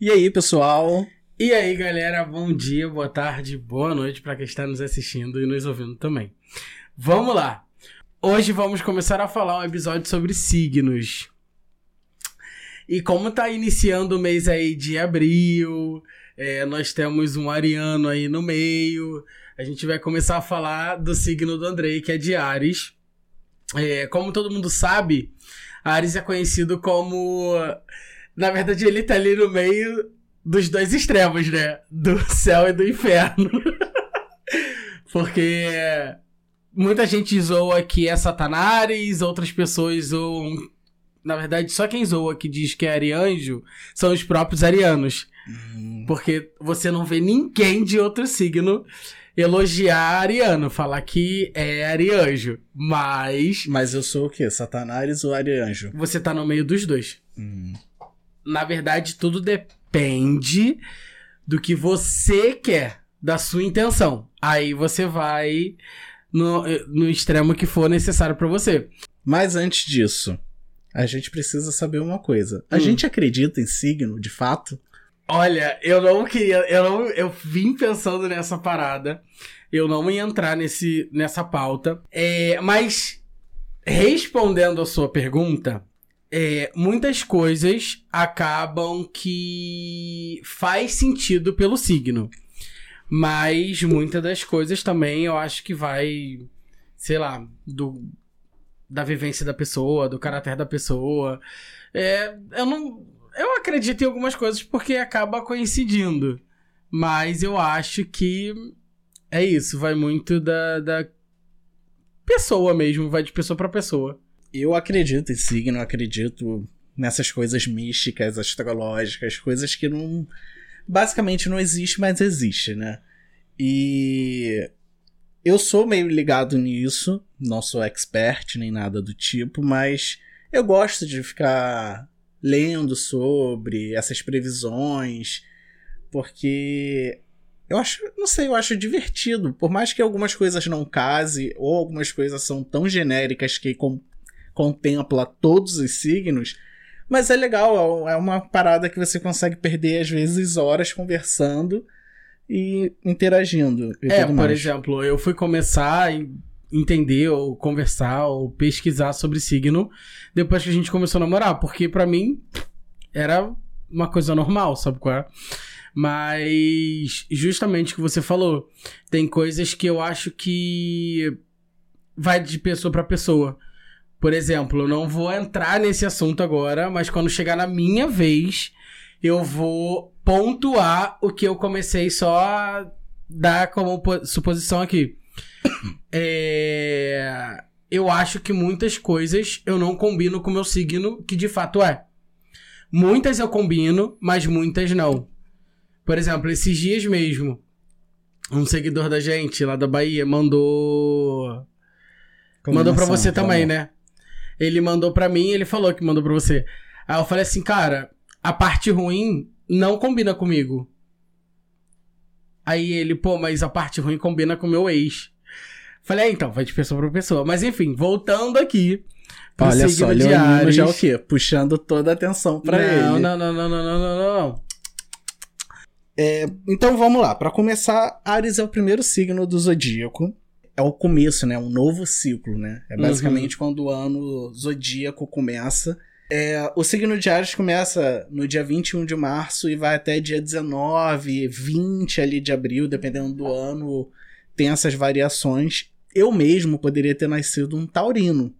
E aí, pessoal? E aí, galera, bom dia, boa tarde, boa noite para quem está nos assistindo e nos ouvindo também. Vamos lá! Hoje vamos começar a falar um episódio sobre signos. E como tá iniciando o mês aí de abril, é, nós temos um ariano aí no meio, a gente vai começar a falar do signo do Andrei, que é de Ares. É, como todo mundo sabe, Ares é conhecido como na verdade, ele tá ali no meio dos dois extremos, né? Do céu e do inferno. Porque muita gente zoa que é Satanás, outras pessoas zoam. Na verdade, só quem zoa que diz que é arianjo são os próprios arianos. Uhum. Porque você não vê ninguém de outro signo elogiar ariano, falar que é arianjo. Mas. Mas eu sou o quê? Satanás ou arianjo? Você tá no meio dos dois. Uhum na verdade, tudo depende do que você quer, da sua intenção. Aí você vai no, no extremo que for necessário para você. Mas antes disso, a gente precisa saber uma coisa. A hum. gente acredita em signo, de fato? Olha, eu não queria. Eu, não, eu vim pensando nessa parada. Eu não ia entrar nesse, nessa pauta. É, mas, respondendo a sua pergunta, é, muitas coisas acabam que faz sentido pelo signo. Mas muitas das coisas também eu acho que vai, sei lá, do, da vivência da pessoa, do caráter da pessoa. É, eu não. Eu acredito em algumas coisas porque acaba coincidindo. Mas eu acho que é isso, vai muito da, da pessoa mesmo, vai de pessoa para pessoa eu acredito em signo, acredito nessas coisas místicas, astrológicas, coisas que não. Basicamente não existe, mas existe, né? E. Eu sou meio ligado nisso, não sou expert nem nada do tipo, mas eu gosto de ficar lendo sobre essas previsões, porque eu acho, não sei, eu acho divertido. Por mais que algumas coisas não case, ou algumas coisas são tão genéricas que contempla todos os signos. Mas é legal, é uma parada que você consegue perder, às vezes, horas conversando e interagindo. E é, por mais. exemplo, eu fui começar a entender, ou conversar, ou pesquisar sobre signo depois que a gente começou a namorar, porque para mim era uma coisa normal, sabe qual é? Mas, justamente o que você falou, tem coisas que eu acho que vai de pessoa para pessoa. Por exemplo, eu não vou entrar nesse assunto agora, mas quando chegar na minha vez, eu vou pontuar o que eu comecei só a dar como suposição aqui. É... Eu acho que muitas coisas eu não combino com o meu signo, que de fato é. Muitas eu combino, mas muitas não. Por exemplo, esses dias mesmo, um seguidor da gente lá da Bahia mandou. mandou pra você também, né? Ele mandou para mim, ele falou que mandou para você. Aí eu falei assim, cara, a parte ruim não combina comigo. Aí ele, pô, mas a parte ruim combina com o meu ex. Falei, é, então, vai de pessoa pra pessoa. Mas enfim, voltando aqui. Olha só, Leonino já é o quê? Puxando toda a atenção pra não, ele. Não, não, não, não, não, não, não, não. É, então vamos lá. Para começar, Ares é o primeiro signo do zodíaco é o começo, né? Um novo ciclo, né? É basicamente uhum. quando o ano zodíaco começa. É, o signo de Ares começa no dia 21 de março e vai até dia 19, 20 ali de abril, dependendo do ano, tem essas variações. Eu mesmo poderia ter nascido um taurino.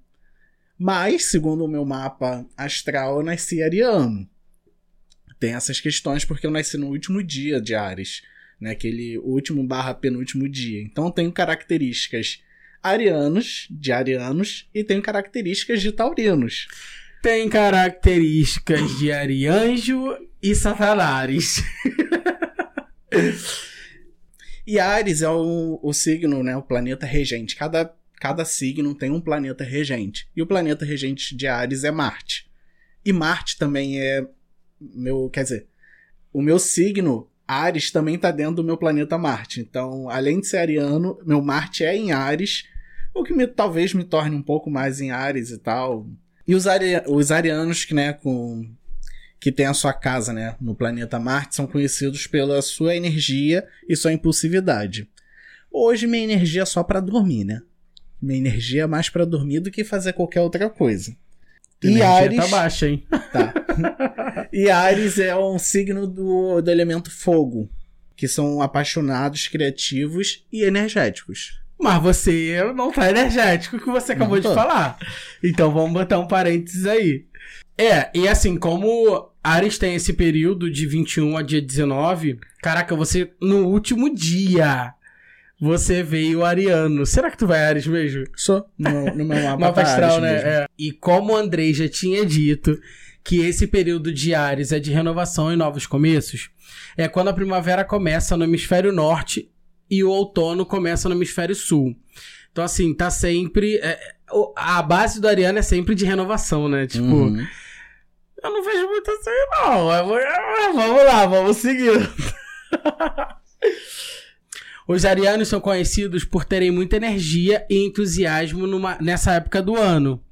Mas, segundo o meu mapa astral, eu nasci ariano. Tem essas questões porque eu nasci no último dia de Ares né? Aquele último barra penúltimo dia. Então tem características arianos, de arianos, e tem características de taurinos. Tem características de arianjo e satanares. e Ares é o, o signo, né? O planeta regente. Cada, cada signo tem um planeta regente. E o planeta regente de Ares é Marte. E Marte também é meu, quer dizer, o meu signo Ares também está dentro do meu planeta Marte. Então, além de ser ariano, meu Marte é em Ares, o que me, talvez me torne um pouco mais em Ares e tal. E os, ari os arianos, que, né, com que tem a sua casa, né, no planeta Marte, são conhecidos pela sua energia e sua impulsividade. Hoje minha energia é só para dormir, né? Minha energia é mais para dormir do que fazer qualquer outra coisa. E Ares tá baixa, hein? Tá. e Ares é um signo do, do elemento fogo, que são apaixonados, criativos e energéticos. Mas você não tá energético que você acabou de falar. Então vamos botar um parênteses aí. É, e assim, como Ares tem esse período de 21 a dia 19, caraca, você no último dia você veio ariano. Será que tu vai Ares mesmo? Sou. No, no meu mapa, mapa astral, né? É. E como o Andrei já tinha dito que esse período de Ares é de renovação e novos começos, é quando a primavera começa no hemisfério norte e o outono começa no hemisfério sul. Então, assim, tá sempre. É, a base do Ariano é sempre de renovação, né? Tipo. Uhum. Eu não vejo muito assim, não. Vamos lá, vamos seguir. Os arianos são conhecidos por terem muita energia e entusiasmo numa, nessa época do ano.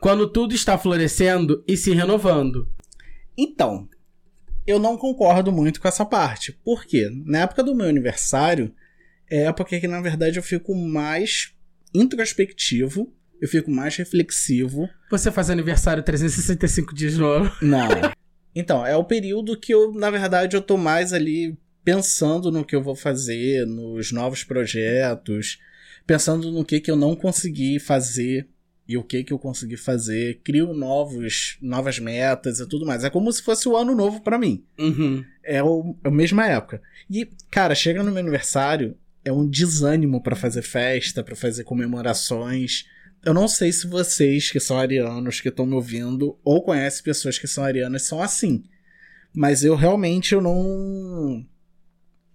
Quando tudo está florescendo e se renovando. Então, eu não concordo muito com essa parte. Por quê? Na época do meu aniversário, é época que na verdade eu fico mais introspectivo, eu fico mais reflexivo. Você faz aniversário 365 dias no ano? Não. Então, é o período que eu, na verdade, eu tô mais ali pensando no que eu vou fazer, nos novos projetos, pensando no que, que eu não consegui fazer e o que que eu consegui fazer, crio novos, novas metas e tudo mais. É como se fosse o ano novo para mim. Uhum. É, o, é a mesma época. E, cara, chega no meu aniversário, é um desânimo para fazer festa, para fazer comemorações. Eu não sei se vocês que são arianos, que estão me ouvindo, ou conhecem pessoas que são arianas, são assim. Mas eu realmente eu não.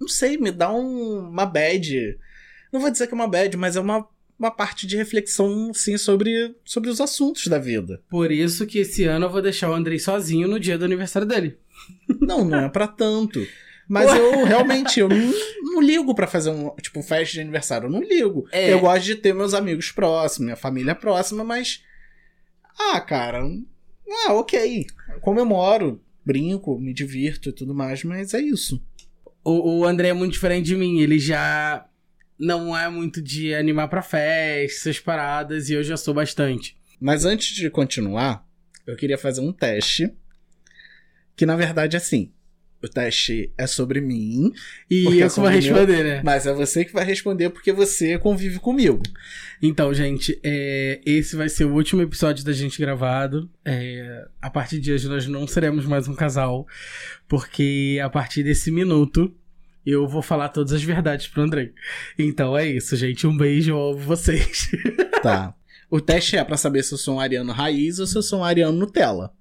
Não sei, me dá um, uma bad. Não vou dizer que é uma bad, mas é uma uma parte de reflexão, sim, sobre, sobre os assuntos da vida. Por isso que esse ano eu vou deixar o Andrei sozinho no dia do aniversário dele. Não, não é para tanto. Mas eu realmente eu não, não ligo para fazer um tipo festa de aniversário. Eu não ligo. É. Eu gosto de ter meus amigos próximos, minha família próxima, mas. Ah, cara. Ah, ok. comemoro, brinco, me divirto e tudo mais, mas é isso. O, o André é muito diferente de mim. Ele já não é muito de animar pra festa, essas paradas, e eu já sou bastante. Mas antes de continuar, eu queria fazer um teste. Que na verdade é assim. O teste é sobre mim. E eu é que vou responder, meu, né? Mas é você que vai responder porque você convive comigo. Então, gente, é, esse vai ser o último episódio da gente gravado. É, a partir de hoje nós não seremos mais um casal. Porque a partir desse minuto eu vou falar todas as verdades pro André. Então é isso, gente. Um beijo, eu amo vocês. Tá. O teste é para saber se eu sou um ariano raiz ou se eu sou um ariano Nutella.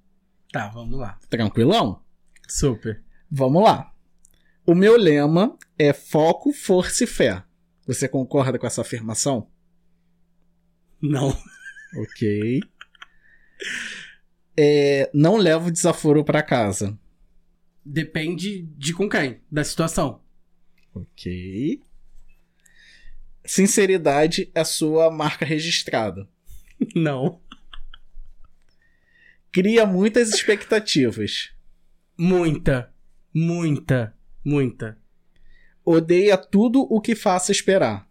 Tá, vamos lá. Tranquilão? Super. Vamos lá. O meu lema é foco, força e fé. Você concorda com essa afirmação? Não. Ok. É, não levo desaforo para casa. Depende de com quem, da situação. Ok. Sinceridade é sua marca registrada. Não. Cria muitas expectativas. Muita. Muita. Muita. Odeia tudo o que faça esperar.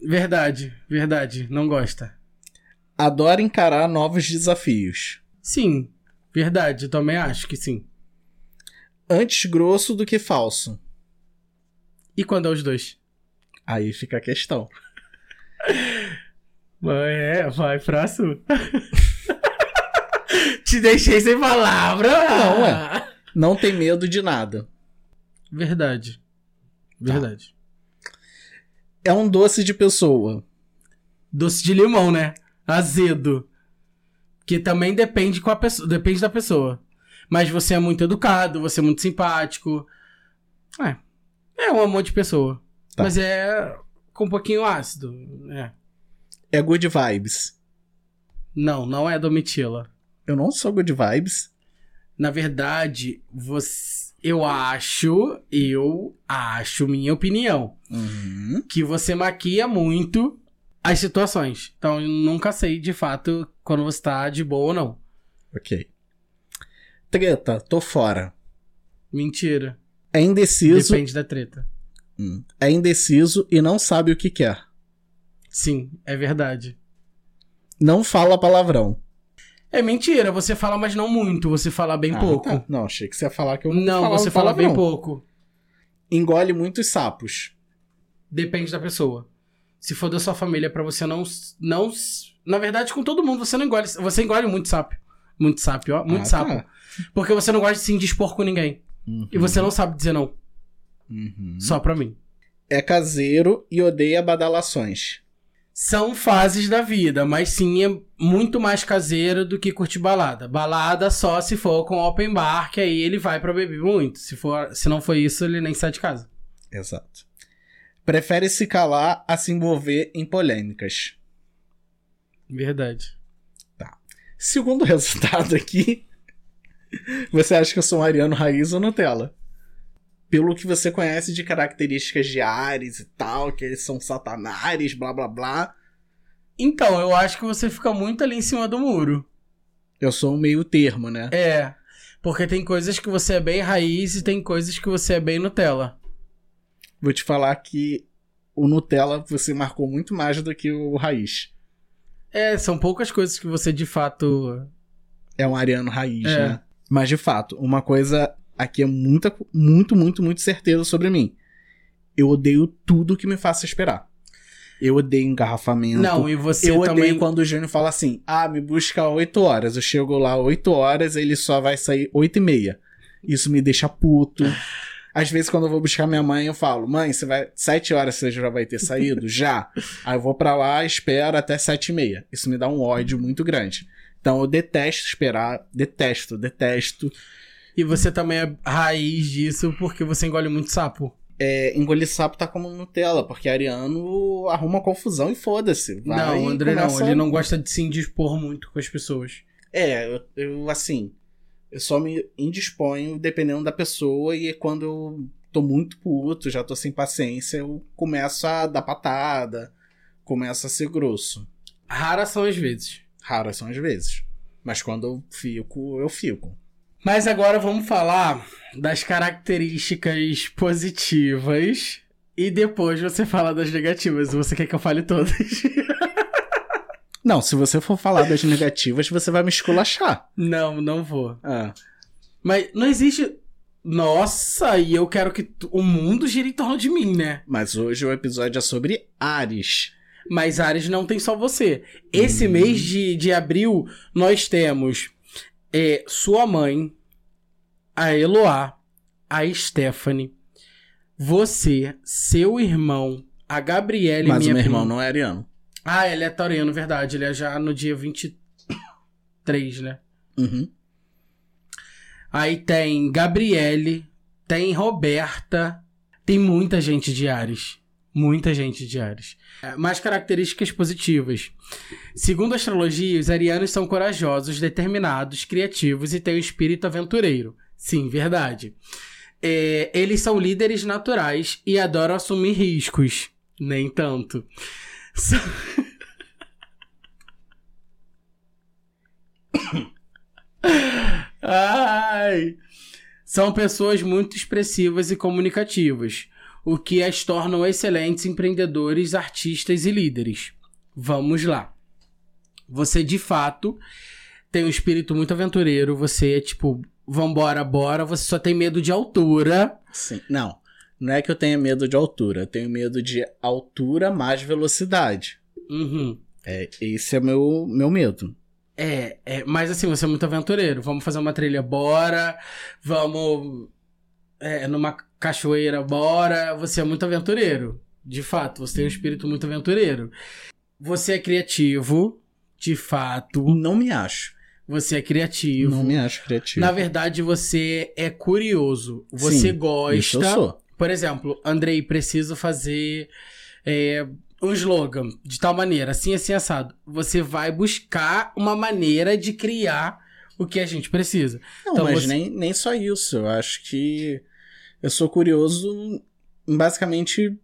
Verdade, verdade. Não gosta. Adora encarar novos desafios. Sim, verdade. Também acho que sim. Antes grosso do que falso. E quando é os dois? Aí fica a questão. É, vai pra sul. Te deixei sem palavra. Não, é. Não tem medo de nada. Verdade. Verdade. Tá. É um doce de pessoa. Doce de limão, né? Azedo. Que também depende com a pessoa, depende da pessoa. Mas você é muito educado, você é muito simpático. É, é um amor de pessoa. Tá. Mas é com um pouquinho ácido. É. É good vibes. Não, não é Domitila. Eu não sou good vibes. Na verdade, você. Eu acho, eu acho, minha opinião, uhum. que você maquia muito as situações. Então, eu nunca sei de fato quando você tá de boa ou não. Ok. Treta, tô fora. Mentira. É indeciso. Depende da treta. Hum. É indeciso e não sabe o que quer. Sim, é verdade. Não fala palavrão. É mentira, você fala, mas não muito, você fala bem Ah, pouco. tá. Não, achei que você ia falar que eu não, Não, falava você fala bem palavrão. pouco. Engole muitos sapos. Depende da pessoa. Se for da sua família, pra você não. não na verdade, com todo mundo, você não engole. Você engole muito sapo. Muito sapo, ó. Muito Ah, sapo. tá. Porque você não gosta de se indispor com ninguém. E você não sabe dizer não. Uhum. Só pra mim. É caseiro e odeia badalações. São fases da vida, mas sim é muito mais caseiro do que curtir balada. Balada só se for com open bar, que aí ele vai pra beber muito. Se, for, se não for isso, ele nem sai de casa. Exato. Prefere se calar a se envolver em polêmicas. Verdade. Segundo o resultado aqui, você acha que eu sou um ariano raiz ou Nutella? Pelo que você conhece de características de Ares e tal, que eles são satanares, blá blá blá. Então, eu acho que você fica muito ali em cima do muro. Eu sou um meio termo, né? É. Porque tem coisas que você é bem raiz e tem coisas que você é bem Nutella. Vou te falar que o Nutella você marcou muito mais do que o raiz. É, são poucas coisas que você de fato. É um ariano raiz, É. né? Mas de fato, uma coisa aqui é muita, muito, muito, muito certeza sobre mim. Eu odeio tudo que me faça esperar. Eu odeio engarrafamento. Não, e você eu odeio também. quando o Júnior fala assim: ah, me busca 8 horas. Eu chego lá 8 horas, ele só vai sair 8 e meia. Isso me deixa puto. Às vezes, quando eu vou buscar minha mãe, eu falo: mãe, você vai. 7 horas você já vai ter saído? já. Aí eu vou pra lá, espero até 7 e meia. Isso me dá um ódio muito grande. Então eu detesto esperar, detesto, detesto. E você também é raiz disso porque você engole muito sapo. É, engolir sapo tá como Nutella, porque Ariano arruma confusão e foda-se. não, André não. Ele não gosta de se indispor muito com as pessoas. É, eu, eu, assim, eu só me indisponho dependendo da pessoa e quando eu tô muito puto, já tô sem paciência, eu começo a dar patada, começo a ser grosso. Raras são as vezes. Raras são as vezes. Mas quando eu fico, eu fico. Mas agora vamos falar das características positivas e depois você fala das negativas. Você quer que eu fale todas? Não, se você for falar das negativas, você vai me esculachar. não, não vou. Ah, Mas não existe. Nossa, e eu quero que o mundo gire em torno de mim, né? mas hoje o episódio é sobre Ares. Mas Ares não tem só você. Esse Hum. mês de, de abril, nós temos é, sua mãe, a Eloá, a Stephanie, você, seu irmão, a Gabriele, Mas minha o meu irmão prima. não é ariano. Ah, ele é taurino, verdade. Ele é já no dia 23, né? Uhum. Aí tem Gabriele, tem Roberta, tem muita gente de Ares. Muita gente de Ares. É, Mais características positivas. Segundo a astrologia, os arianos são corajosos, determinados, criativos e têm um espírito aventureiro. Sim, verdade. É, eles são líderes naturais e adoram assumir riscos. Nem tanto. Ai. São pessoas muito expressivas e comunicativas, o que as tornam excelentes empreendedores, artistas e líderes. Vamos lá. Você de fato tem um espírito muito aventureiro, você é tipo, vambora, bora, você só tem medo de altura. Sim. Não. Não é que eu tenha medo de altura, eu tenho medo de altura mais velocidade. Uhum. É, esse é meu meu medo. É, é, mas assim, você é muito aventureiro. Vamos fazer uma trilha, bora. Vamos é, numa cachoeira, bora. Você é muito aventureiro. De fato, você tem um espírito muito aventureiro. Você é criativo, de fato. Não me acho. Você é criativo. Não me acho criativo. Na verdade, você é curioso. Você Sim, Isso eu gosta. sou. Por exemplo, Andrei, preciso fazer é, um slogan de tal maneira, assim, assim, assado. Você vai buscar uma maneira de criar o que a gente precisa. Não, Então mas você- nem, nem só isso. Eu acho que eu sou curioso em basicamente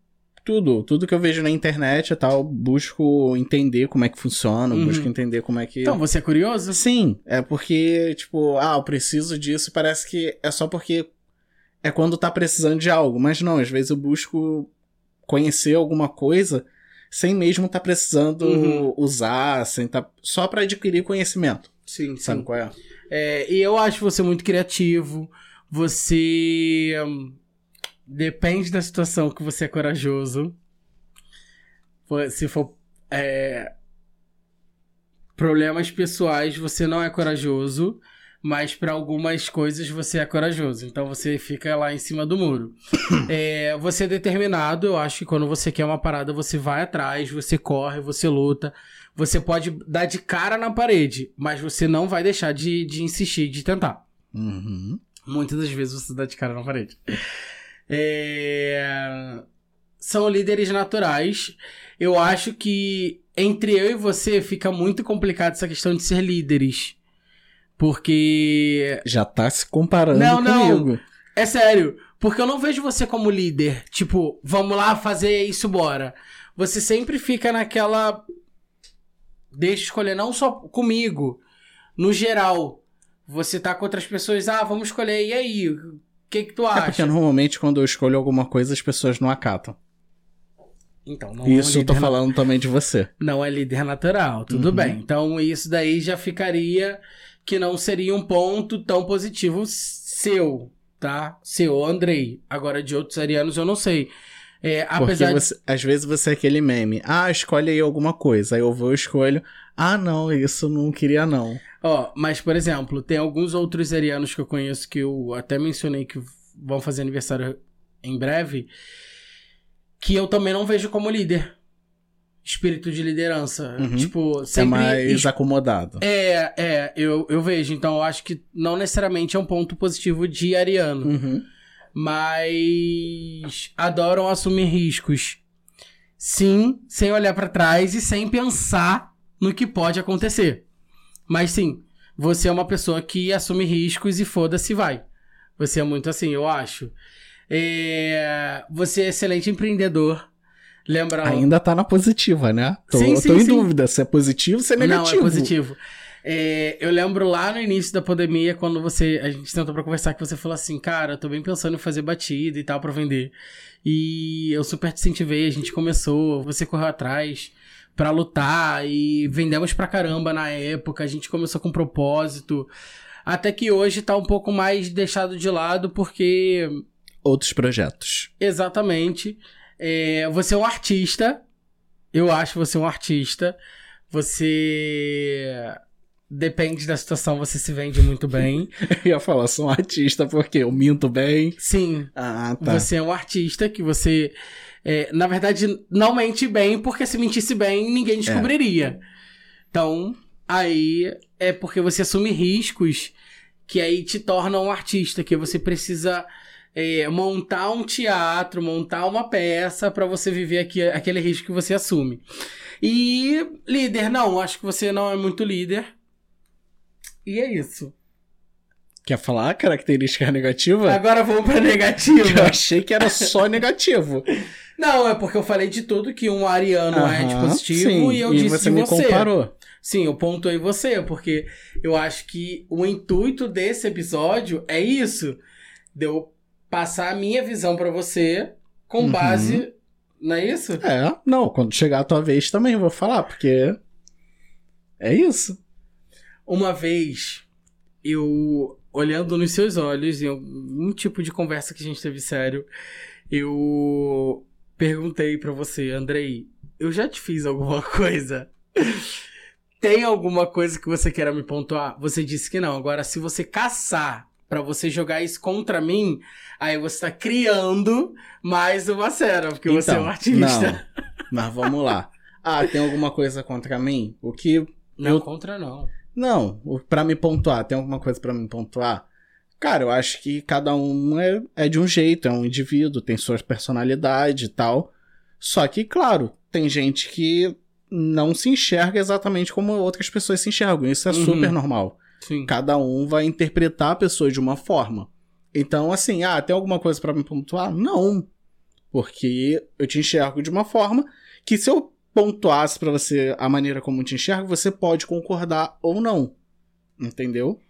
tudo, tudo que eu vejo na internet e tal, busco entender como é que funciona, Uhum. busco entender como é que. Então, você é curioso? Sim, é porque, tipo, ah, eu preciso disso, parece que é só porque é quando tá precisando de algo, mas não, às vezes eu busco conhecer alguma coisa sem mesmo tá precisando Uhum. usar, sem tá só pra adquirir conhecimento. Sim, Sabe qual é? É, e eu acho você muito criativo. Você. hum, depende da situação que você é corajoso. Se for. é, problemas pessoais, você não é corajoso. Mas pra algumas coisas você é corajoso. Então você fica lá em cima do muro. É, você é determinado. Eu acho que quando você quer uma parada, você vai atrás, você corre, você luta. Você pode dar de cara na parede, mas você não vai deixar de, de insistir, de tentar. Uhum. Muitas das vezes você dá de cara na parede. É, São líderes naturais. Eu acho que entre eu e você fica muito complicado essa questão de ser líderes. Porque. Já tá se comparando Não, não. comigo. É sério. Porque eu não vejo você como líder. Tipo, vamos lá fazer isso, bora. Você sempre fica naquela. Deixa eu escolher, não só comigo. No geral. Você tá com outras pessoas, ah, vamos escolher, e aí? O que que tu É acha? porque normalmente quando eu escolho alguma coisa as pessoas não acatam. Então, não é Isso eu tô falando também de você. não é líder natural, tudo Uhum. bem. Então isso daí já ficaria que não seria um ponto tão positivo seu, tá? Seu, Andrei. Agora de outros arianos eu não sei. É, apesar de... você- às vezes você é aquele meme. Ah, escolhe aí alguma coisa. Aí eu vou e escolho. Ah, não, isso não queria não. Ó, mas por exemplo, tem alguns outros arianos que eu conheço que eu até mencionei que vão fazer aniversário em breve, que eu também não vejo como líder. Espírito de liderança. Uhum. Tipo, É sempre mais acomodado. É, é, eu, eu vejo. Então, eu acho que não necessariamente é um ponto positivo de Ariano. Uhum. Mas adoram assumir riscos. Sim, sem olhar pra trás e sem pensar no que pode acontecer. Mas sim, você é uma pessoa que assume riscos e foda-se vai. Você é muito assim, eu acho. É, Você é excelente empreendedor. Lembra? Ainda tá na positiva, né? Tô, Sim, sim, tô em sim. dúvida se é positivo ou se é negativo. Não, é positivo. É, eu lembro lá no início da pandemia, quando você. A gente tentou pra conversar, que você falou assim, cara, eu tô bem pensando em fazer batida e tal pra vender. E eu super te incentivei, a gente começou, você correu atrás pra lutar e vendemos pra caramba na época, a gente começou com propósito. Até que hoje tá um pouco mais deixado de lado, porque Outros projetos. Exatamente. É, você é um artista. Eu acho você um artista. Você. Depende da situação, você se vende muito bem. Eu ia falar, sou um artista porque eu minto bem. Sim, Ah, tá. você é um artista que você. É, na verdade, não mente bem, porque se mentisse bem, ninguém descobriria. Então, aí é porque você assume riscos que aí te tornam um artista, que você precisa é, montar um teatro, montar uma peça pra você viver aqui, aquele risco que você assume. E líder, não, acho que você não é muito líder. E é isso. Quer falar a característica negativa? Agora vamos pra negativa. Eu achei que era só negativo. Não, é porque eu falei de tudo que um ariano é de positivo sim, e eu disse você me você. comparou. Sim, eu pontuei você, porque eu acho que o intuito desse episódio é isso. De eu passar a minha visão pra você com Uhum. base. Não é isso? É, não, quando chegar a tua vez também eu vou falar, porque. É isso. Uma vez, eu, olhando nos seus olhos, em algum tipo de conversa que a gente teve sério, eu perguntei pra você, Andrei, eu já te fiz alguma coisa? Tem alguma coisa que você queira me pontuar? Você disse que não. Agora, se você caçar pra você jogar isso contra mim, aí você tá criando mais uma cena, porque você é um artista. Então, Não, mas vamos lá. Ah, tem alguma coisa contra mim? O que. Não, Eu- contra não. Não, pra me pontuar, tem alguma coisa pra me pontuar? Cara, eu acho que cada um é, é de um jeito, é um indivíduo, tem sua personalidade e tal. Só que, claro, tem gente que não se enxerga exatamente como outras pessoas se enxergam. Isso é Uhum. super normal. Sim. Cada um vai interpretar a pessoa de uma forma. Então, assim, ah, tem alguma coisa pra me pontuar? Não. Porque eu te enxergo de uma forma que se eu pontuasse pra você a maneira como te enxergo, você pode concordar ou não. Entendeu?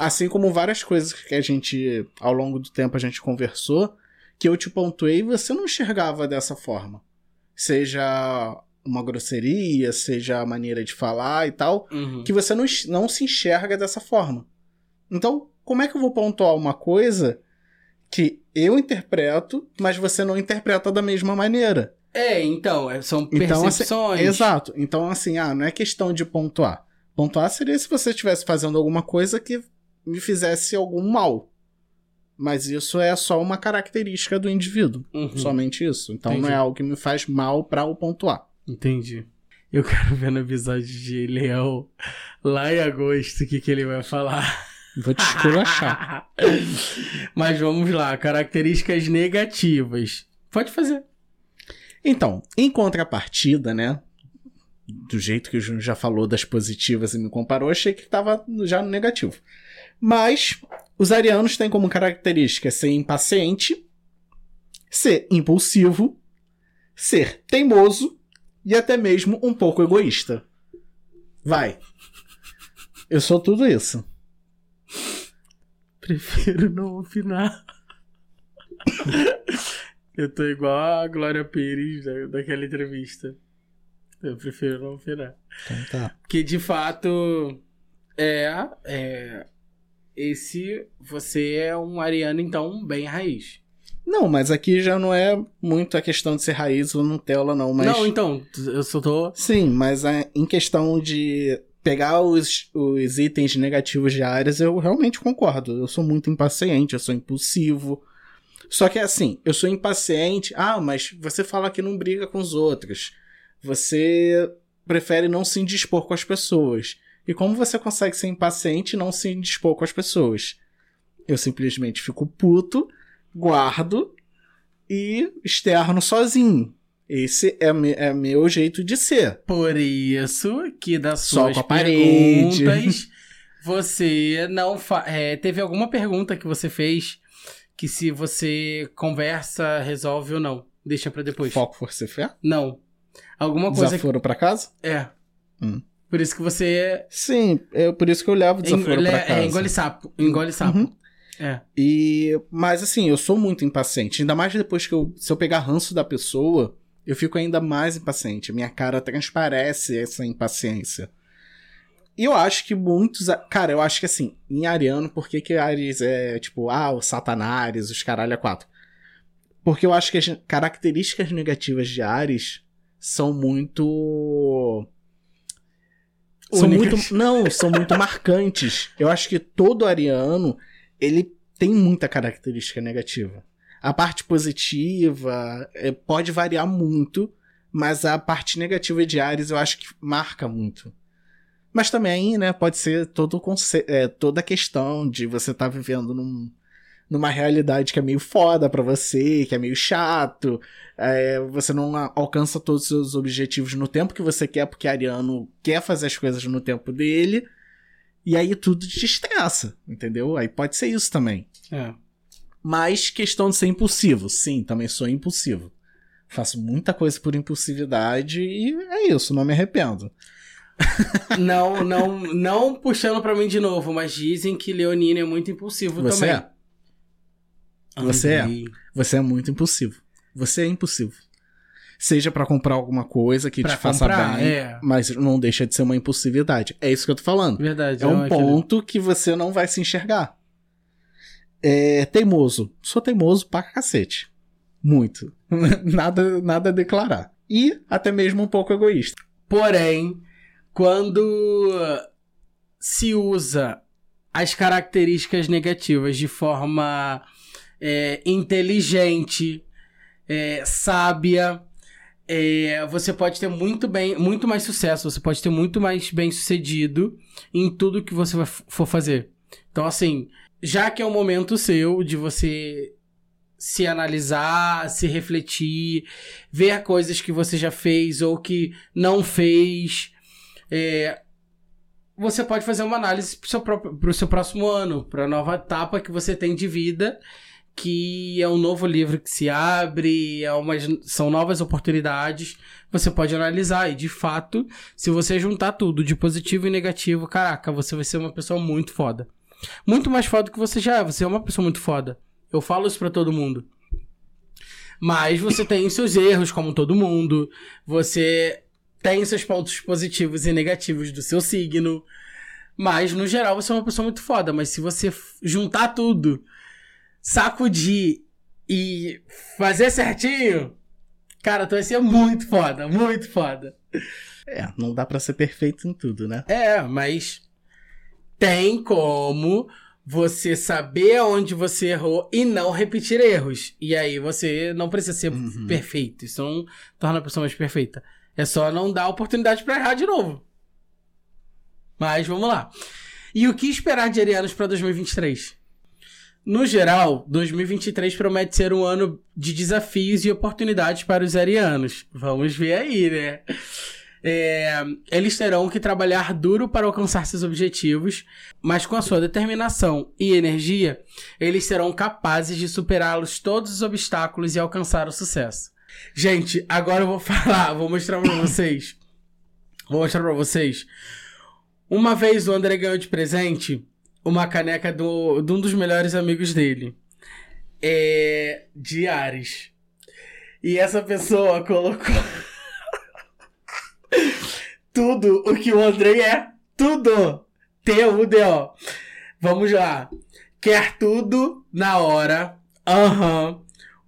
Assim como várias coisas que a gente, ao longo do tempo, a gente conversou, que eu te pontuei e você não enxergava dessa forma. Seja uma grosseria, seja a maneira de falar e tal, Uhum. que você não, não se enxerga dessa forma. Então, como é que eu vou pontuar uma coisa que eu interpreto, mas você não interpreta da mesma maneira? É, então, é- são Então, assim, percepções. Exato. Então, assim, ah, não é questão de pontuar. Pontuar seria se você estivesse fazendo alguma coisa que me fizesse algum mal. Mas isso é só uma característica do indivíduo. Uhum. Somente isso. Então não Entendi. é algo que me faz mal pra o pontuar. Entendi. Eu quero ver no episódio de Leão, lá em agosto, o que, que ele vai falar. Vou te esculachar. Mas vamos lá, características negativas. Pode fazer. Então, em contrapartida, né? Do jeito que o Júnior já falou das positivas e me comparou, achei que tava já no negativo. Mas os arianos têm como característica ser impaciente, ser impulsivo, ser teimoso e até mesmo um pouco egoísta. Vai. Eu sou tudo isso. Prefiro não opinar. Eu tô igual a Glória Pires da, daquela entrevista. Eu prefiro não opinar. Então tá. Porque de fato é, é esse você é um ariano então bem raiz. Não, mas aqui já não é muito a questão de ser raiz ou Nutella, não. Mas... Não, então, eu só tô Sim, mas é, em questão de pegar os, os itens negativos de áreas, eu realmente concordo. Eu sou muito impaciente, eu sou impulsivo. Só que assim, eu sou impaciente. Ah, mas você fala que não briga com os outros. Você prefere não se indispor com as pessoas. E como você consegue ser impaciente e não se indispor com as pessoas? Eu simplesmente fico puto, guardo e externo sozinho. Esse é, me- é meu jeito de ser. por isso que das Só suas perguntas você não fa é, teve alguma pergunta que você fez que se você conversa resolve ou não. Deixa pra depois. Foco, força e fé? Não. Alguma coisa que Desaforo pra casa? é. Hum. Por isso que você Sim, é por isso que eu levo desaforo engole, pra casa. é, engole sapo, engole sapo. Uhum. É. E, mas assim, eu sou muito impaciente. Ainda mais depois que eu. Se eu pegar ranço da pessoa, eu fico ainda mais impaciente. Minha cara transparece essa impaciência. E eu acho que muitos. Cara, eu acho que assim, em Ariano, por que, que Ares é tipo, ah, o Satanás, os caralho a quatro? Porque eu acho que as características negativas de Ares são muito. São Únicas. muito. Não, são muito marcantes. Eu acho que todo ariano, ele tem muita característica negativa. A parte positiva é, pode variar muito, mas a parte negativa de Ares eu acho que marca muito. Mas também, né, pode ser todo conce- é, toda a questão de você estar vivendo num- numa realidade que é meio foda pra você, que é meio chato, é, você não alcança todos os seus objetivos no tempo que você quer, porque Ariano quer fazer as coisas no tempo dele, e aí tudo te estressa, entendeu? Aí pode ser isso também. É. Mas questão de ser impulsivo, sim, também sou impulsivo. Faço muita coisa por impulsividade e é isso, não me arrependo. Não, não, não puxando pra mim de novo, mas dizem que Leonino é muito impulsivo Você também. é? Você é? Você é muito impulsivo. Você é impulsivo. Seja pra comprar alguma coisa que Pra te faça comprar, bem, é. mas não deixa de ser uma impulsividade. É isso que eu tô falando. Verdade. É um aquele- ponto que você não vai se enxergar. É teimoso. Sou teimoso pra cacete. Muito. nada, nada a declarar. E até mesmo um pouco egoísta. Porém, quando se usa as características negativas de forma é, inteligente, é, sábia, é, você pode ter muito bem, muito mais sucesso, você pode ter muito mais bem sucedido em tudo que você for fazer. Então, assim, já que é o momento seu de você se analisar, se refletir, ver coisas que você já fez ou que não fez, é, você pode fazer uma análise pro seu, próprio, pro seu próximo ano, para a nova etapa que você tem de vida, que é um novo livro que se abre, é são novas oportunidades, você pode analisar. E de fato, se você juntar tudo de positivo e negativo, caraca, você vai ser uma pessoa muito foda. Muito mais foda do que você já é. Você é uma pessoa muito foda. Eu falo isso pra todo mundo. Mas você tem seus erros, como todo mundo. Você tem seus pontos positivos e negativos do seu signo. Mas, no geral, você é uma pessoa muito foda. Mas se você juntar tudo, sacudir e fazer certinho, cara, tu vai ser muito foda, muito foda. É, não dá pra ser perfeito em tudo, né? É, mas tem como você saber onde você errou e não repetir erros. E aí você não precisa ser Uhum. perfeito. Isso não torna a pessoa mais perfeita. É só não dar oportunidade pra errar de novo. Mas vamos lá. E o que esperar de arianos pra 2023? No geral, 2023 promete ser um ano de desafios e oportunidades para os arianos. Vamos ver aí, né? É, eles terão que trabalhar duro para alcançar seus objetivos, mas com a sua determinação e energia, eles serão capazes de superá-los todos os obstáculos e alcançar o sucesso. Gente, agora eu vou falar, vou mostrar pra vocês. Vou mostrar pra vocês. Uma vez o André ganhou de presente uma caneca do, de um dos melhores amigos dele. É. De Ares. E essa pessoa colocou. tudo o que o Andrei é. Tudo! T-U-D-O. Vamos lá. Quer tudo na hora. Aham.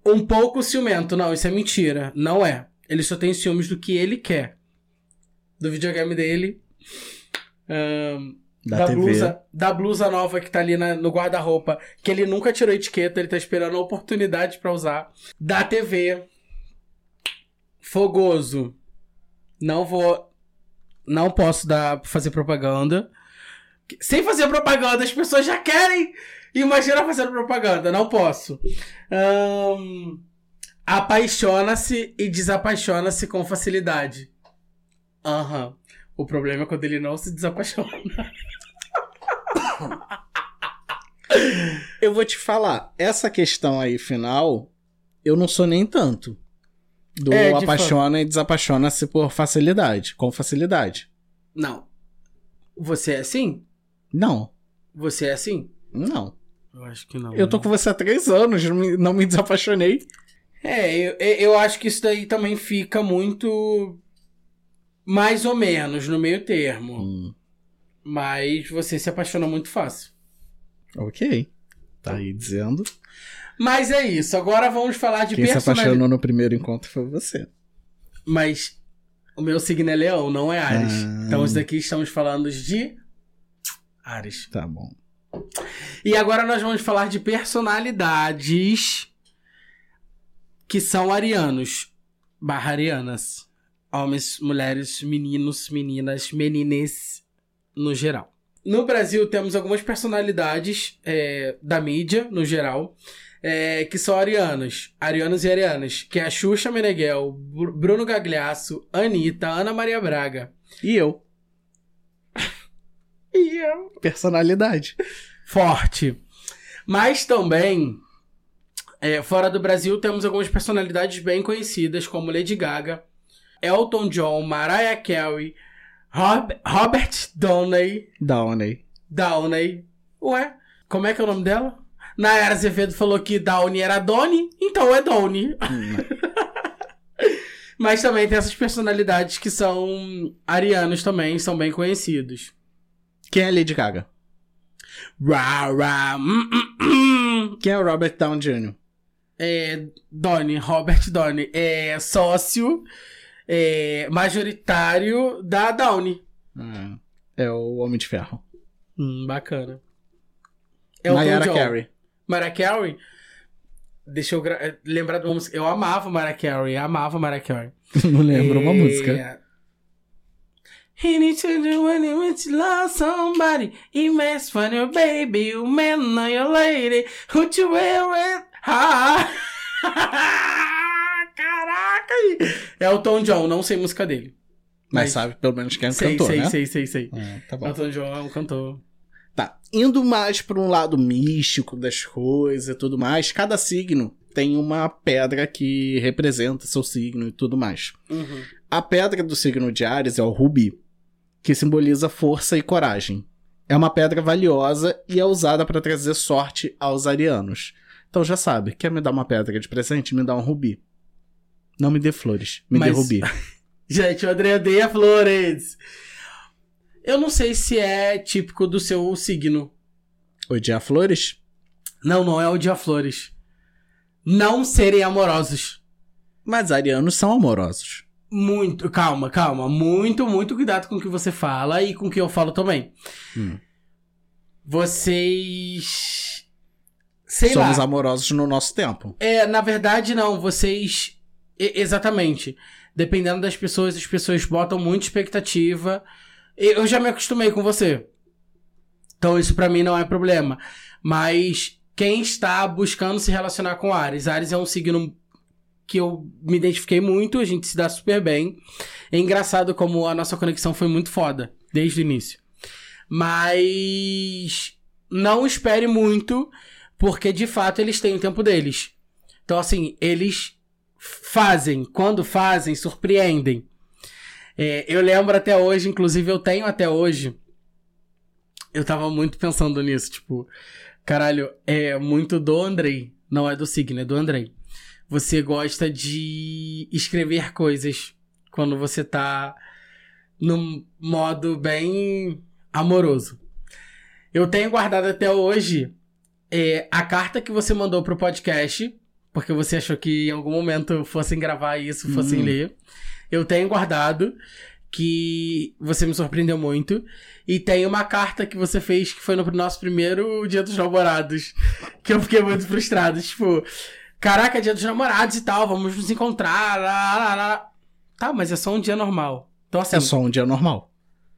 Um pouco ciumento. Não, isso é mentira. Não é. Ele só tem ciúmes do que ele quer. Do videogame dele. Ahn, Da, da, blusa, da blusa nova que tá ali na- no guarda-roupa, que ele nunca tirou etiqueta, ele tá esperando a oportunidade pra usar. Da TV. Fogoso. Não vou. Não posso dar fazer propaganda. Sem fazer propaganda, as pessoas já querem imaginar fazendo propaganda. Não posso. Ahn, Apaixona-se e desapaixona-se com facilidade. Aham. O problema é quando ele não se desapaixona. Eu vou te falar, essa questão aí final, eu não sou nem tanto. Do É, de apaixona e desapaixona-se por facilidade, com facilidade. Não. Você é assim? Não, Você é assim? não. Eu acho que não. Eu tô com você há três anos, não me, não me desapaixonei. É, eu, eu acho que isso daí também fica muito. Mais ou menos no meio termo. Hum, Mas você se apaixona muito fácil. ok. Tá aí dizendo. Mas é isso. Agora vamos falar de Quem se personalidade. apaixonou no primeiro encontro foi você. Mas o meu signo é leão, não é Ares. Ah. Então isso daqui estamos falando de Ares. Tá bom. E agora nós vamos falar de personalidades que são arianos barra arianas. Homens, mulheres, meninos, meninas, menines, no geral. No Brasil temos algumas personalidades é, da mídia, no geral, é, que são arianas. Arianos e arianas. Que é a Xuxa Meneghel, Bru- Bruno Gagliasso, Anitta, Ana Maria Braga. E eu? E eu Personalidade. forte. Mas também, é, fora do Brasil, temos algumas personalidades bem conhecidas, como Lady Gaga, Elton John, Mariah Carey, Rob- Robert Downey, Downey. Downey. Ué, como é que é o nome dela? Nayara Azevedo falou que Downey era Donnie, então é Downey. Hum, Mas também tem essas personalidades que são arianos também, são bem conhecidos. Quem é Lady Gaga? Rá, rá, hum, hum, hum. Quem é o Robert Downey Jr.? é, Donnie, Robert Downey, é sócio é, majoritário da Downey. Ah, é o Homem de Ferro. Hum, bacana. Mariah John. Carey. Mariah Carey. Deixa eu lembrar de uma música. Eu amava Mariah Carey, amava Mariah Carey. Não lembro uma É, música. He needs to do when he wants to love somebody. He mess for your baby, you man or your lady. Who you wear it? Ah! Caraca! Elton John, não sei música dele. Mas, Mas- sabe pelo menos quem é o sei, cantor, sei, né? sei, sei, sei. Ah, tá bom. Elton John é um cantor. Tá. Indo mais para um lado místico das coisas e tudo mais, cada signo tem uma pedra que representa seu signo e tudo mais. Uhum. A pedra do signo de Ares é o rubi, que simboliza força e coragem. É uma pedra valiosa e é usada para trazer sorte aos arianos. Então já sabe, quer me dar uma pedra de presente? Me dá um rubi. Não me dê flores, me Mas- dê rubi. Gente, o André odeia flores. Eu não sei se é típico do seu signo. Odiar flores? Não, não é odiar flores. Não serem amorosos. Mas arianos são amorosos. Muito, calma, calma. Muito, muito cuidado com o que você fala e com o que eu falo também. Hum. Vocês. Sei Somos lá. amorosos no nosso tempo. É, na verdade, não. Vocês. e- exatamente. Dependendo das pessoas, as pessoas botam muita expectativa. Eu já me acostumei com você. Então isso pra mim não é problema. Mas quem está buscando se relacionar com Ares? Ares é um signo que eu me identifiquei muito, a gente se dá super bem. É engraçado como a nossa conexão foi muito foda desde o início. Mas não espere muito, porque de fato eles têm o tempo deles. Então, assim, eles fazem, quando fazem, surpreendem. É, eu lembro até hoje, inclusive eu tenho até hoje. Eu tava muito pensando nisso, tipo, caralho, é muito do Andrei, não é do signo, é do Andrei. Você gosta de escrever coisas quando você tá num modo bem amoroso. Eu tenho guardado até hoje é, a carta que você mandou pro podcast, porque você achou que em algum momento fossem gravar isso, fossem Hum. ler. Eu tenho guardado, que você me surpreendeu muito. E tem uma carta que você fez que foi no nosso primeiro dia dos namorados. Que eu fiquei muito frustrado. Tipo, caraca, dia dos namorados e tal, vamos nos encontrar. Lá, lá, lá. Tá, mas é só um dia normal. Então, assim, É só um dia normal.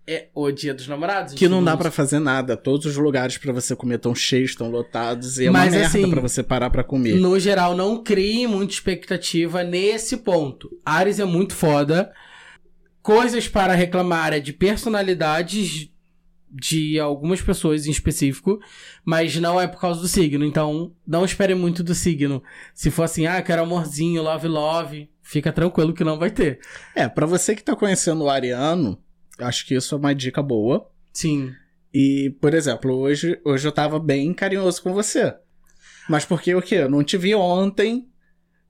é o dia dos namorados. Que não dá pra fazer nada. Todos os lugares pra você comer estão cheios, estão lotados. E é Mas, uma merda assim, pra você parar pra comer. No geral, não crie muita expectativa nesse ponto. Ares é muito foda. Coisas para reclamar é de personalidades de algumas pessoas em específico, mas não é por causa do signo. Então, não espere muito do signo. Se for assim, ah, quero amorzinho, love, love, fica tranquilo que não vai ter. É, pra você que tá conhecendo o Ariano, acho que isso é uma dica boa. Sim. E, por exemplo, hoje, hoje eu tava bem carinhoso com você. Mas porque o quê? Eu não te vi ontem.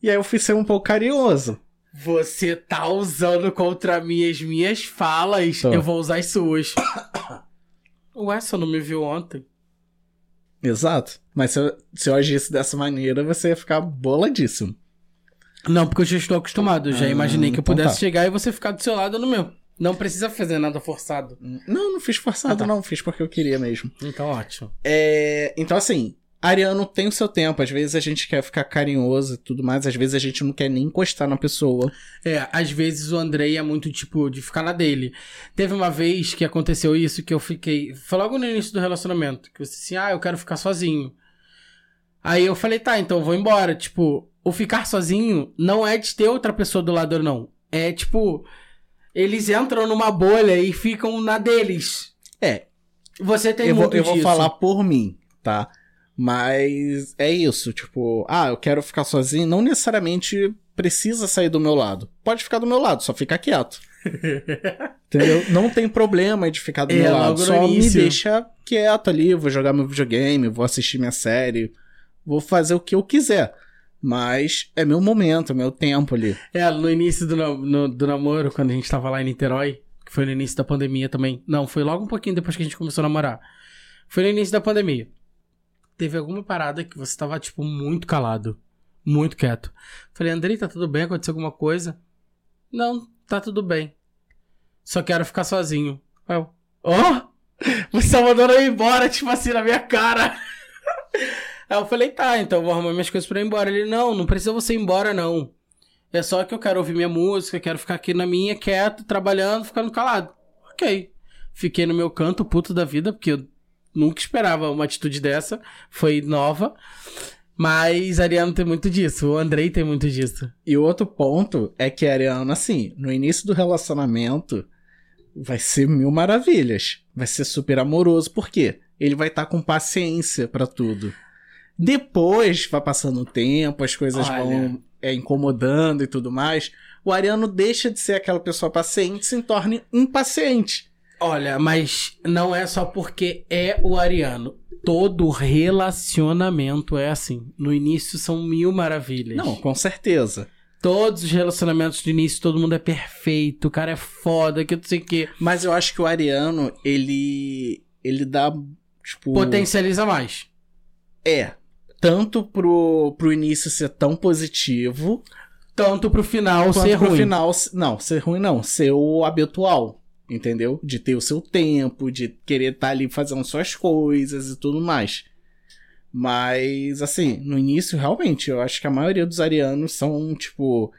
E aí eu fui ser um pouco carinhoso. Você tá usando contra mim as minhas falas, Tô. eu vou usar as suas. Ué, você não me viu ontem? Exato. Mas se eu, se eu agisse dessa maneira, você ia ficar boladíssimo. Não, porque eu já estou acostumado. Eu já Ah, imaginei que eu então pudesse tá. chegar e você ficar do seu lado no meu. Não precisa fazer nada forçado. Não, não fiz forçado, Ah, tá. não. Fiz porque eu queria mesmo. Então, ótimo. É, então, assim, Ariano tem o seu tempo. Às vezes a gente quer ficar carinhoso e tudo mais. Às vezes a gente não quer nem encostar na pessoa. É, às vezes o Andrei é muito tipo de ficar na dele. Teve uma vez que aconteceu isso que eu fiquei. Foi logo no início do relacionamento. Que você assim, ah, eu quero ficar sozinho. Aí eu falei, tá, então eu vou embora. Tipo, o ficar sozinho não é de ter outra pessoa do lado, não. É tipo. Eles entram numa bolha e ficam na deles. É, Você tem eu vou, muito eu vou disso. falar por mim, tá? Mas é isso, tipo, ah, eu quero ficar sozinho, não necessariamente precisa sair do meu lado. Pode ficar do meu lado, só fica quieto. Entendeu? Não tem problema de ficar do É, meu lado. Só me deixa quieto ali, vou jogar meu videogame, vou assistir minha série, vou fazer o que eu quiser. Mas é meu momento, é meu tempo ali. É, no início do, no- do namoro, quando a gente tava lá em Niterói, que foi no início da pandemia também. Não, foi logo um pouquinho depois que a gente começou a namorar. Foi no início da pandemia. Teve alguma parada que você tava, tipo, muito calado. Muito quieto. Falei, Andrei, tá tudo bem? Aconteceu alguma coisa? Não, tá tudo bem. Só quero ficar sozinho. Eu, ó! você tá mandando eu ir embora, tipo assim, na minha cara. Aí eu falei, tá, então vou arrumar minhas coisas pra ir embora. Ele, não, não precisa você ir embora, não. É só que eu quero ouvir minha música, quero ficar aqui na minha, quieto, trabalhando, ficando calado. Ok. Fiquei no meu canto, puto da vida, porque eu nunca esperava uma atitude dessa. Foi nova. Mas Ariano tem muito disso, o Andrei tem muito disso. E o outro ponto é que a Ariana, assim, no início do relacionamento, vai ser mil maravilhas. Vai ser super amoroso. Por quê? ele vai estar com paciência pra tudo. Depois vai passando o tempo, as coisas Olha. vão é, incomodando e tudo mais. O Ariano deixa de ser aquela pessoa paciente e se torna impaciente. Olha, mas não é só porque é o Ariano. Todo relacionamento é assim. No início são mil maravilhas. Não, com certeza. Todos os relacionamentos do início, todo mundo é perfeito, o cara é foda, que não sei o quê. Mas eu acho que o Ariano, ele. Ele dá. Tipo. Potencializa mais. É. Tanto pro, pro início ser tão positivo, Tanto pro final ser pro ruim. final. Não, ser ruim não. Ser o habitual. Entendeu? De ter o seu tempo, de querer estar ali fazendo suas coisas e tudo mais. Mas, assim, no início, realmente, eu acho que a maioria dos arianos são, tipo,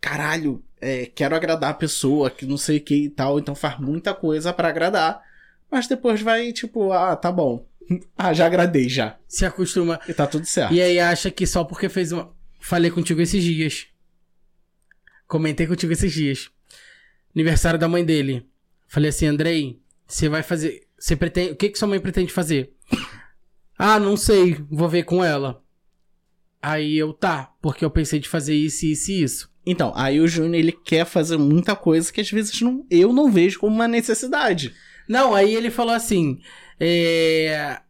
caralho, é, quero agradar a pessoa, que não sei o que e tal, então faz muita coisa pra agradar. Mas depois vai, tipo, ah, tá bom. ah, já agradei já. Se acostuma. E tá tudo certo. E aí acha que só porque fez uma. Falei contigo esses dias. Comentei contigo esses dias. Aniversário da mãe dele. Falei assim, Andrei, você vai fazer. Você pretende. O que, que sua mãe pretende fazer? Ah, não sei. Vou ver com ela. Aí eu, tá, porque eu pensei de fazer isso, isso e isso. Então, aí o Júnior, ele quer fazer muita coisa que às vezes não, eu não vejo como uma necessidade. Não, aí ele falou assim. É...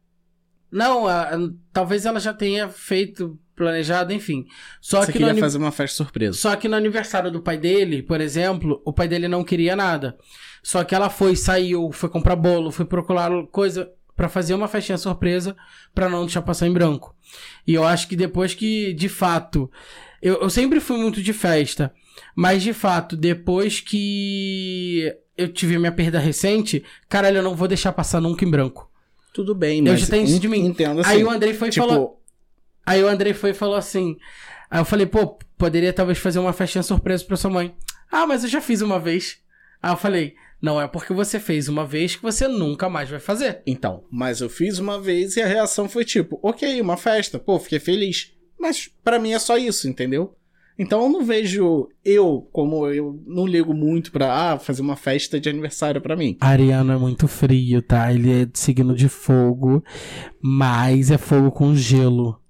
Não, a- a- talvez ela já tenha feito, planejado, enfim. Só Você que queria fazer uma festa surpresa. Só que no aniversário do pai dele, por exemplo, o pai dele não queria nada. Só que ela foi, saiu, foi comprar bolo, foi procurar coisa pra fazer uma festinha surpresa pra não deixar passar em branco. E eu acho que depois que, de fato, eu, eu sempre fui muito de festa, mas de fato, depois que eu tive a minha perda recente, caralho, eu não vou deixar passar nunca em branco. Tudo bem, Eu mas já tenho isso de mim. entendo assim. Aí o Andrei foi tipo, falou. Aí o Andrei foi e falou assim. Aí eu falei, pô, poderia talvez fazer uma festinha surpresa pra sua mãe. Ah, mas eu já fiz uma vez. Aí eu falei, não é porque você fez uma vez que você nunca mais vai fazer. Então, mas eu fiz uma vez e a reação foi tipo, ok, uma festa, pô, fiquei feliz. Mas pra mim é só isso, entendeu? Então eu não vejo eu, como eu não ligo muito pra ah, fazer uma festa de aniversário pra mim. Ariano é muito frio, tá? Ele é de signo de fogo, mas é fogo com gelo.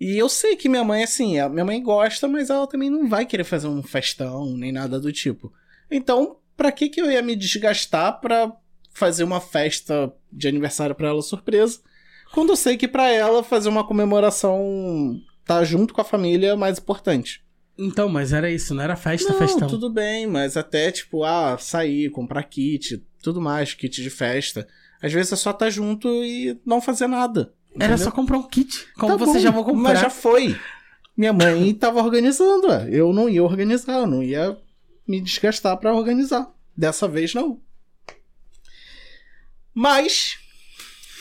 E eu sei que minha mãe, assim, a minha mãe gosta, mas ela também não vai querer fazer um festão, nem nada do tipo. Então, pra que que eu ia me desgastar pra fazer uma festa de aniversário pra ela surpresa? Quando eu sei que pra ela fazer uma comemoração, tá junto com a família é mais importante. Então, mas era isso, não era festa, não, festão. tudo bem, mas até tipo, ah, sair, comprar kit, tudo mais, kit de festa. Às vezes é só estar junto e não fazer nada. Era entendeu? só comprar um kit. Como Tá você bom, já vou comprar. Mas já foi. Minha mãe tava organizando, ué. eu não ia organizar, eu não ia me desgastar pra organizar. Dessa vez não. Mas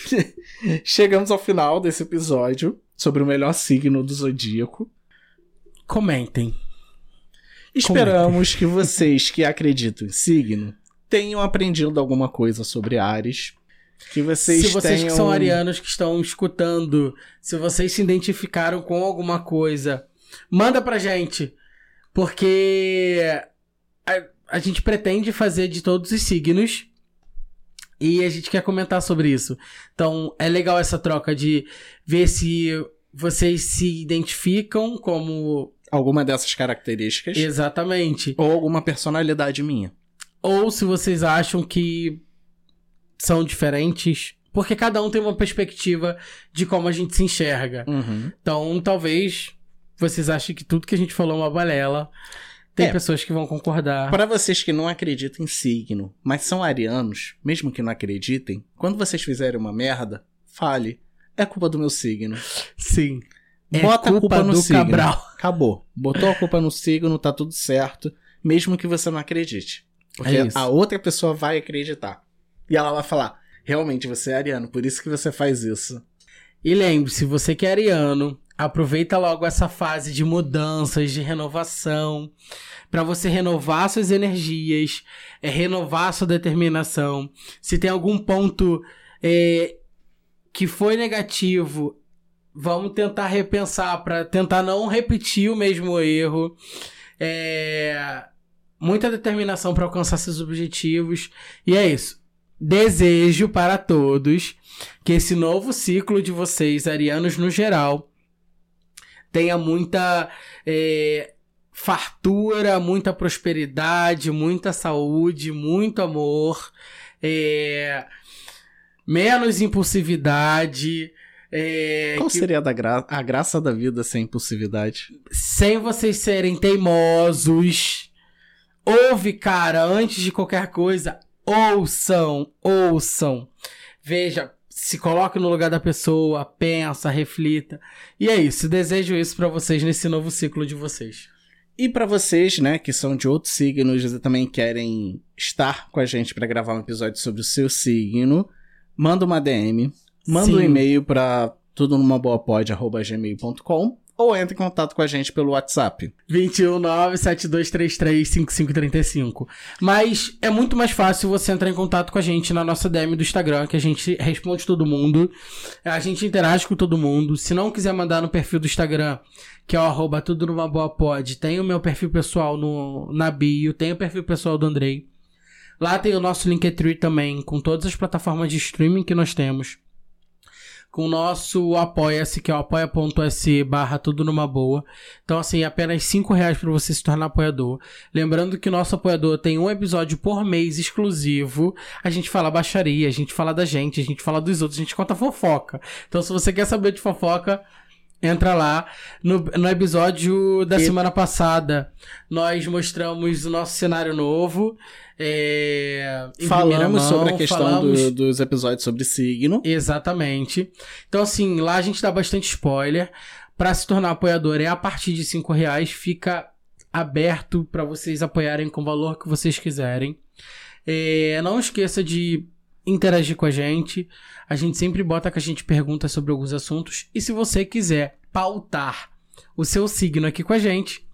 chegamos ao final desse episódio sobre o melhor signo do zodíaco. Comentem. Esperamos que vocês que acreditam em signo tenham aprendido alguma coisa sobre Ares. Que vocês se vocês tenham... que são arianos que estão escutando, se vocês se identificaram com alguma coisa, manda pra gente. Porque a, a gente pretende fazer de todos os signos e a gente quer comentar sobre isso. Então é legal essa troca de ver se vocês se identificam como alguma dessas características. exatamente. Ou alguma personalidade minha. Ou se vocês acham que são diferentes. Porque cada um tem uma perspectiva de como a gente se enxerga. Uhum. Então, talvez vocês achem que tudo que a gente falou é uma balela. Tem É. pessoas que vão concordar. Para vocês que não acreditam em signo, mas são arianos, mesmo que não acreditem, quando vocês fizerem uma merda, fale. É culpa do meu signo. Sim. É Bota a culpa no do signo. Cabral. Acabou. Botou a culpa no signo, tá tudo certo, mesmo que você não acredite. Porque É a outra pessoa vai acreditar. E ela vai falar: realmente você é ariano, por isso que você faz isso. E lembre-se, você que é ariano, aproveita logo essa fase de mudanças, de renovação, para você renovar suas energias, é, renovar sua determinação. Se tem algum ponto é, que foi negativo, vamos tentar repensar para tentar não repetir o mesmo erro. É, muita determinação para alcançar seus objetivos. E é isso. desejo para todos que esse novo ciclo de vocês, arianos no geral, tenha muita é, fartura, muita prosperidade, muita saúde, muito amor, é, menos impulsividade. É, Qual que- seria a, gra... a graça da vida sem impulsividade? sem vocês serem teimosos. Ouve, cara, antes de qualquer coisa, ouçam, ouçam. Veja, se coloque no lugar da pessoa, pensa, reflita. E é isso, desejo isso pra vocês nesse novo ciclo de vocês. E pra vocês, né, que são de outros signos e também querem estar com a gente pra gravar um episódio sobre o seu signo, manda uma DM, manda um Sim. e-mail pra tudo numa boa gmail.com ou entre em contato com a gente pelo WhatsApp. 21972335535. Mas é muito mais fácil você entrar em contato com a gente na nossa DM do Instagram, que a gente responde todo mundo. A gente interage com todo mundo. Se não quiser mandar no perfil do Instagram, que é o arroba tudo numa boa pod, tem o meu perfil pessoal no, na bio, tem o perfil pessoal do Andrei. Lá tem o nosso Linktree também, com todas as plataformas de streaming que nós temos. Com o nosso Apoia-se, que é o apoia.se barra tudo numa boa. Então, assim, é apenas 5 reais para você se tornar apoiador. Lembrando que o nosso apoiador tem um episódio por mês exclusivo. A gente fala baixaria, a gente fala da gente, a gente fala dos outros, a gente conta fofoca. Então, se você quer saber de fofoca, entra lá. No, no episódio da E- semana passada, nós mostramos o nosso cenário novo. É, Falamos mão, sobre a questão falamos- do- dos episódios sobre signo. Exatamente. Então, assim, lá a gente dá bastante spoiler. Pra se tornar apoiador é a partir de 5 reais. Fica aberto pra vocês apoiarem com o valor que vocês quiserem. É, não esqueça de interagir com a gente. A gente sempre bota que a gente pergunta sobre alguns assuntos. E se você quiser pautar o seu signo aqui com a gente,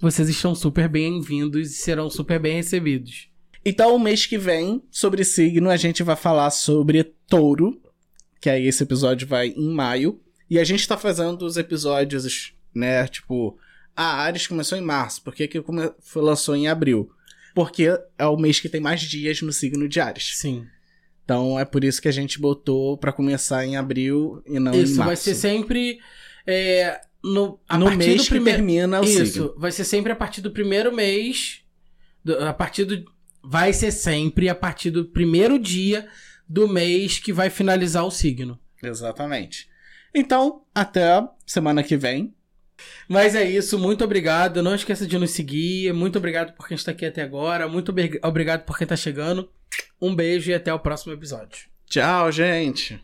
vocês estão super bem-vindos e serão super bem recebidos. Então, o mês que vem, sobre signo, a gente vai falar sobre touro, que aí esse episódio vai em maio. E a gente tá fazendo os episódios, né, tipo, a Ares começou em março, por que que lançou em abril? Porque é o mês que tem mais dias no signo de Ares. Sim. Então é por isso que a gente botou pra começar em abril e não em Isso março. vai ser sempre é, no, a no mês do primeiro. termina o Isso, signo. vai ser sempre a partir do primeiro mês. do- a partir do. Vai ser sempre a partir do primeiro dia do mês que vai finalizar o signo. Exatamente. Então, até semana que vem. Mas é isso, muito obrigado. Não esqueça de nos seguir. Muito obrigado por quem está aqui até agora. Muito obri- obrigado por quem está chegando. Um beijo e até o próximo episódio. Tchau, gente.